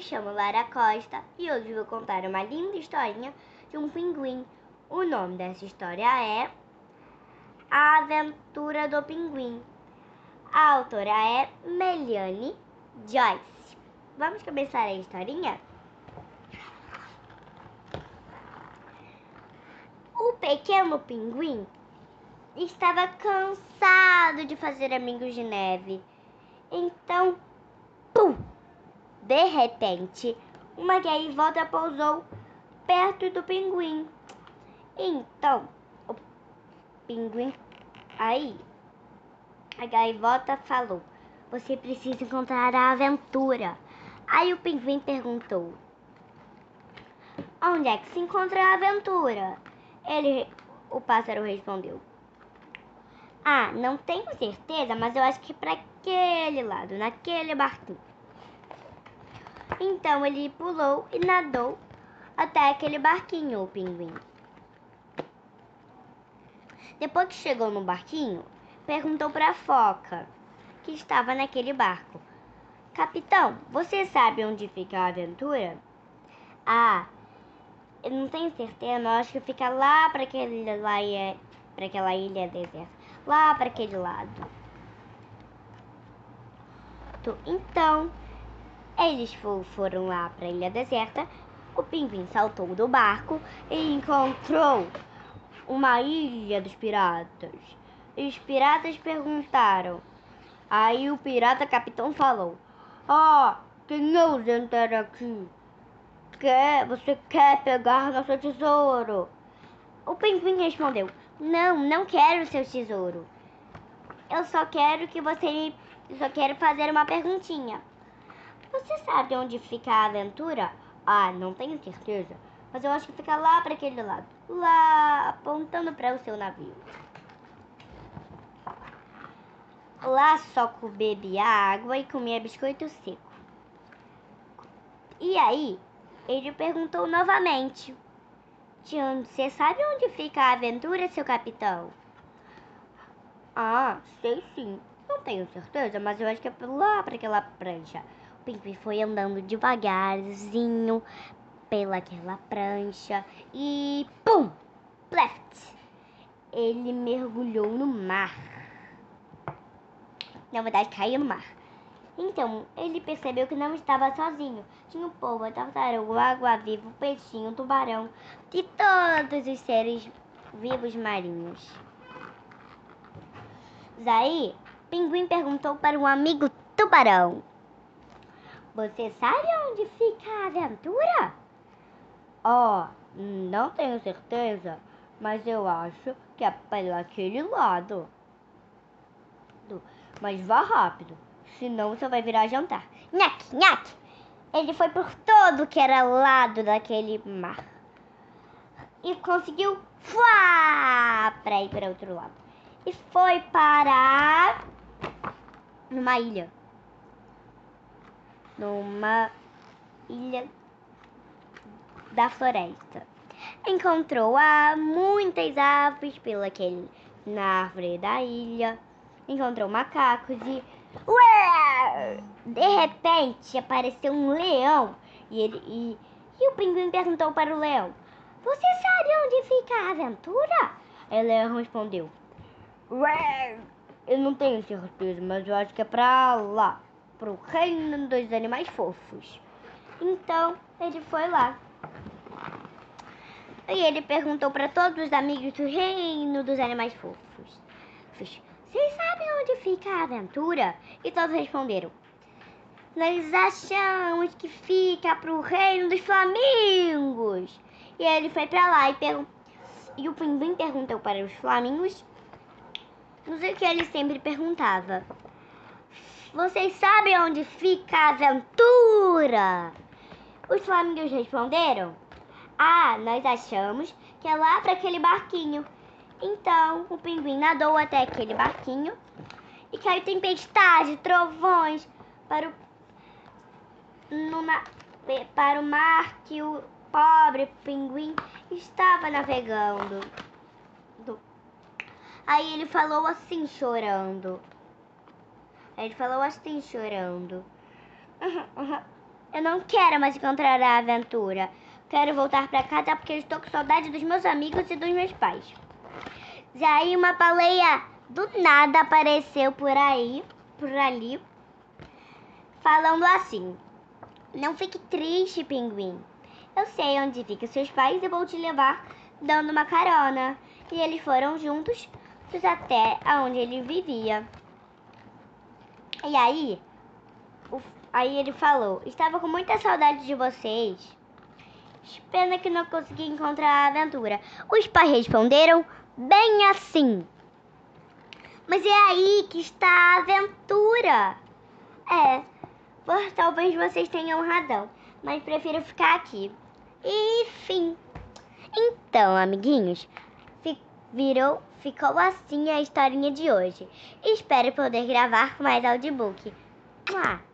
chamo Lara Costa e hoje vou contar uma linda historinha de um pinguim. O nome dessa história é A Aventura do Pinguim. A autora é Meliane Joyce. Vamos começar a historinha? O pequeno pinguim estava cansado de fazer amigos de neve. Então! De repente, uma gaivota pousou perto do pinguim. Então, o pinguim. Aí, a gaivota falou: Você precisa encontrar a aventura. Aí o pinguim perguntou: Onde é que se encontra a aventura? Ele, o pássaro respondeu: Ah, não tenho certeza, mas eu acho que para aquele lado, naquele barquinho. Então ele pulou e nadou até aquele barquinho, o pinguim. Depois que chegou no barquinho, perguntou para a foca, que estava naquele barco: Capitão, você sabe onde fica a aventura? Ah, eu não tenho certeza, mas acho que fica lá para é para aquela ilha deserta, lá para aquele lado. Então, eles foram lá para a ilha deserta. O pinguim saltou do barco e encontrou uma ilha dos piratas. E os piratas perguntaram. Aí o pirata capitão falou: Ah, quem ousa entrar aqui? Quer, você quer pegar nosso tesouro? O pinguim respondeu: Não, não quero seu tesouro. Eu só quero que você. Eu só quero fazer uma perguntinha. Você sabe onde fica a aventura? Ah, não tenho certeza. Mas eu acho que fica lá para aquele lado. Lá, apontando para o seu navio. Lá só bebia água e comia biscoito seco. E aí, ele perguntou novamente: Você sabe onde fica a aventura, seu capitão? Ah, sei sim. Não tenho certeza, mas eu acho que é lá para aquela prancha. Pinguim foi andando devagarzinho pelaquela prancha e pum! Pleft! Ele mergulhou no mar. Na verdade, caiu no mar. Então, ele percebeu que não estava sozinho. Tinha o povo, a tartaruga, o água-viva, o peixinho, o tubarão e todos os seres vivos marinhos. Daí, Pinguim perguntou para um amigo tubarão. Você sabe onde fica a aventura? Oh, não tenho certeza, mas eu acho que é pelo aquele lado. Mas vá rápido, senão você vai virar jantar. Nhaque, nhaque! Ele foi por todo que era lado daquele mar. E conseguiu para ir para outro lado. E foi parar numa ilha numa ilha da floresta. Encontrou ah, muitas aves pela aquele, na árvore da ilha. Encontrou macacos e. Ué! De repente apareceu um leão e, ele, e, e o pinguim perguntou para o leão: Você sabe onde fica a aventura? Aí o leão respondeu: Ué! Eu não tenho certeza, mas eu acho que é pra lá para o reino dos animais fofos. Então ele foi lá. E ele perguntou para todos os amigos do reino dos animais fofos: Vocês sabem onde fica a aventura? E todos responderam: Nós achamos que fica para o reino dos flamingos. E ele foi para lá e, pergun e o pinguim perguntou para os flamingos. Não sei o que ele sempre perguntava. Vocês sabem onde fica a aventura? Os flamingos responderam: Ah, nós achamos que é lá para aquele barquinho. Então o pinguim nadou até aquele barquinho e caiu tempestade, trovões para o, no, para o mar que o pobre pinguim estava navegando. Aí ele falou assim, chorando. Ele falou assim, chorando. Eu não quero mais encontrar a aventura. Quero voltar para casa porque estou com saudade dos meus amigos e dos meus pais. E aí uma baleia do nada apareceu por aí, por ali, falando assim: Não fique triste, pinguim. Eu sei onde ficam seus pais e vou te levar dando uma carona. E eles foram juntos até aonde ele vivia. E aí, o, aí ele falou: Estava com muita saudade de vocês. Pena que não consegui encontrar a aventura. Os pais responderam: Bem assim. Mas é aí que está a aventura. É, talvez vocês tenham razão, mas prefiro ficar aqui. E fim. Então, amiguinhos, virou, ficou assim a historinha de hoje. Espero poder gravar mais audiobook. Mua!